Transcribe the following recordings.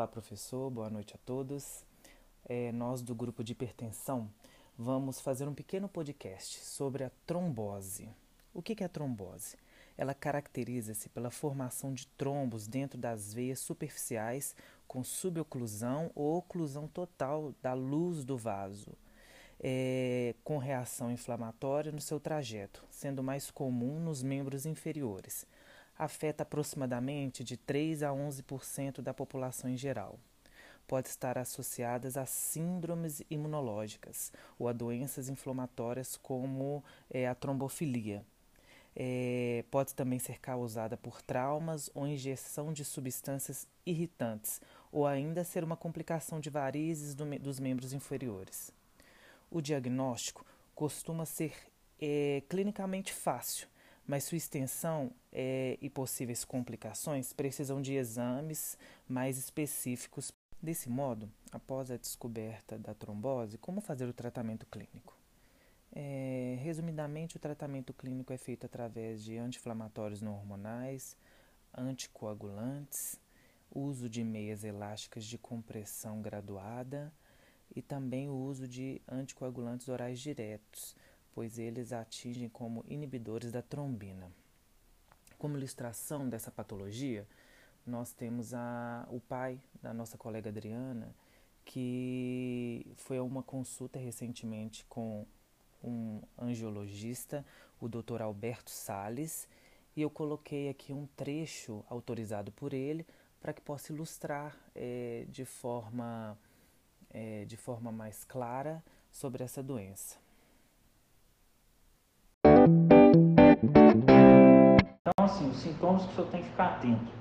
Olá, professor, boa noite a todos. É, nós do grupo de hipertensão vamos fazer um pequeno podcast sobre a trombose. O que é a trombose? Ela caracteriza-se pela formação de trombos dentro das veias superficiais com suboclusão ou oclusão total da luz do vaso, é, com reação inflamatória no seu trajeto, sendo mais comum nos membros inferiores. Afeta aproximadamente de 3 a 11% da população em geral. Pode estar associadas a síndromes imunológicas ou a doenças inflamatórias como é, a trombofilia é, pode também ser causada por traumas ou injeção de substâncias irritantes, ou ainda ser uma complicação de varizes do, dos membros inferiores. O diagnóstico costuma ser é, clinicamente fácil, mas sua extensão é, e possíveis complicações precisam de exames mais específicos. Desse modo, após a descoberta da trombose, como fazer o tratamento clínico? É, resumidamente, o tratamento clínico é feito através de anti-inflamatórios não hormonais, anticoagulantes, uso de meias elásticas de compressão graduada e também o uso de anticoagulantes orais diretos, pois eles atingem como inibidores da trombina. Como ilustração dessa patologia, nós temos a, o pai da nossa colega Adriana, que foi a uma consulta recentemente com um angiologista, o Dr. Alberto Sales, e eu coloquei aqui um trecho autorizado por ele para que possa ilustrar é, de, forma, é, de forma mais clara sobre essa doença. Assim, os sintomas que o senhor tem que ficar atento: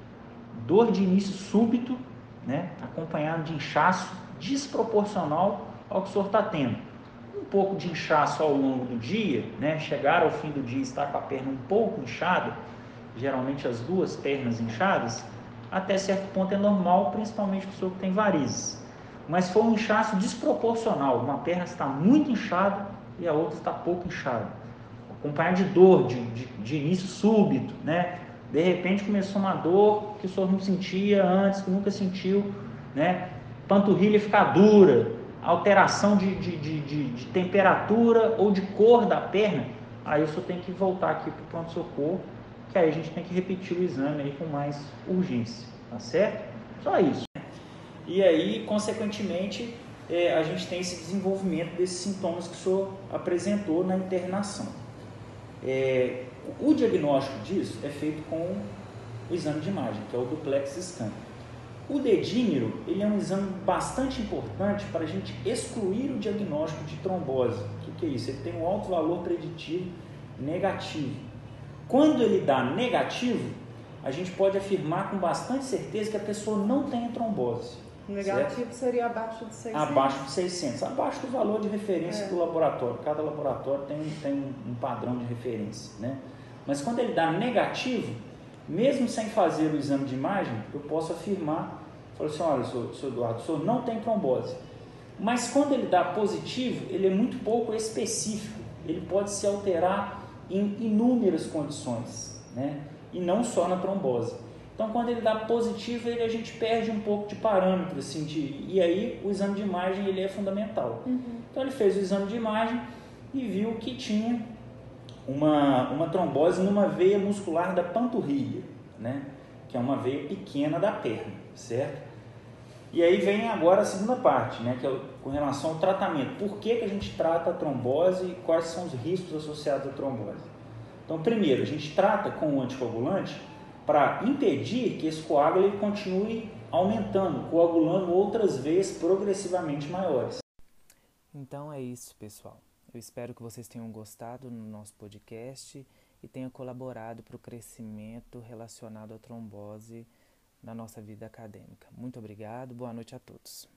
dor de início súbito, né, acompanhado de inchaço desproporcional ao que o senhor está tendo um pouco de inchaço ao longo do dia, né? chegar ao fim do dia e estar com a perna um pouco inchada, geralmente as duas pernas inchadas, até certo ponto é normal, principalmente para pessoa que tem varizes. Mas foi um inchaço desproporcional, uma perna está muito inchada e a outra está pouco inchada. Acompanhado de dor, de, de, de início súbito, né? De repente começou uma dor que o senhor não sentia antes, que nunca sentiu, né? Panturrilha ficar dura, alteração de, de, de, de, temperatura ou de cor da perna, aí eu só tenho que voltar aqui para o pronto-socorro, que aí a gente tem que repetir o exame aí com mais urgência, tá certo? Só isso. E aí, consequentemente, é, a gente tem esse desenvolvimento desses sintomas que o senhor apresentou na internação. É, o diagnóstico disso é feito com o exame de imagem, que é o duplex scan. O dedímero ele é um exame bastante importante para a gente excluir o diagnóstico de trombose. O que, que é isso? Ele tem um alto valor preditivo negativo. Quando ele dá negativo, a gente pode afirmar com bastante certeza que a pessoa não tem trombose. Negativo certo? seria abaixo de 600. Abaixo de 600, abaixo do valor de referência é. do laboratório. Cada laboratório tem, tem um padrão de referência, né? Mas quando ele dá negativo, mesmo sem fazer o exame de imagem, eu posso afirmar, falo assim, olha, senhor, senhor Eduardo, o senhor não tem trombose. Mas quando ele dá positivo, ele é muito pouco específico. Ele pode se alterar em inúmeras condições, né? E não só na trombose. Então, quando ele dá positivo, ele, a gente perde um pouco de parâmetro, assim, de, e aí o exame de imagem ele é fundamental. Uhum. Então, ele fez o exame de imagem e viu que tinha uma, uma trombose numa veia muscular da panturrilha, né? que é uma veia pequena da perna, certo? E aí vem agora a segunda parte, né? que é com relação ao tratamento. Por que, que a gente trata a trombose e quais são os riscos associados à trombose? Então, primeiro, a gente trata com o anticoagulante para impedir que esse coágulo ele continue aumentando, coagulando outras veias progressivamente maiores. Então é isso, pessoal. Eu espero que vocês tenham gostado no nosso podcast e tenha colaborado para o crescimento relacionado à trombose na nossa vida acadêmica. Muito obrigado, boa noite a todos.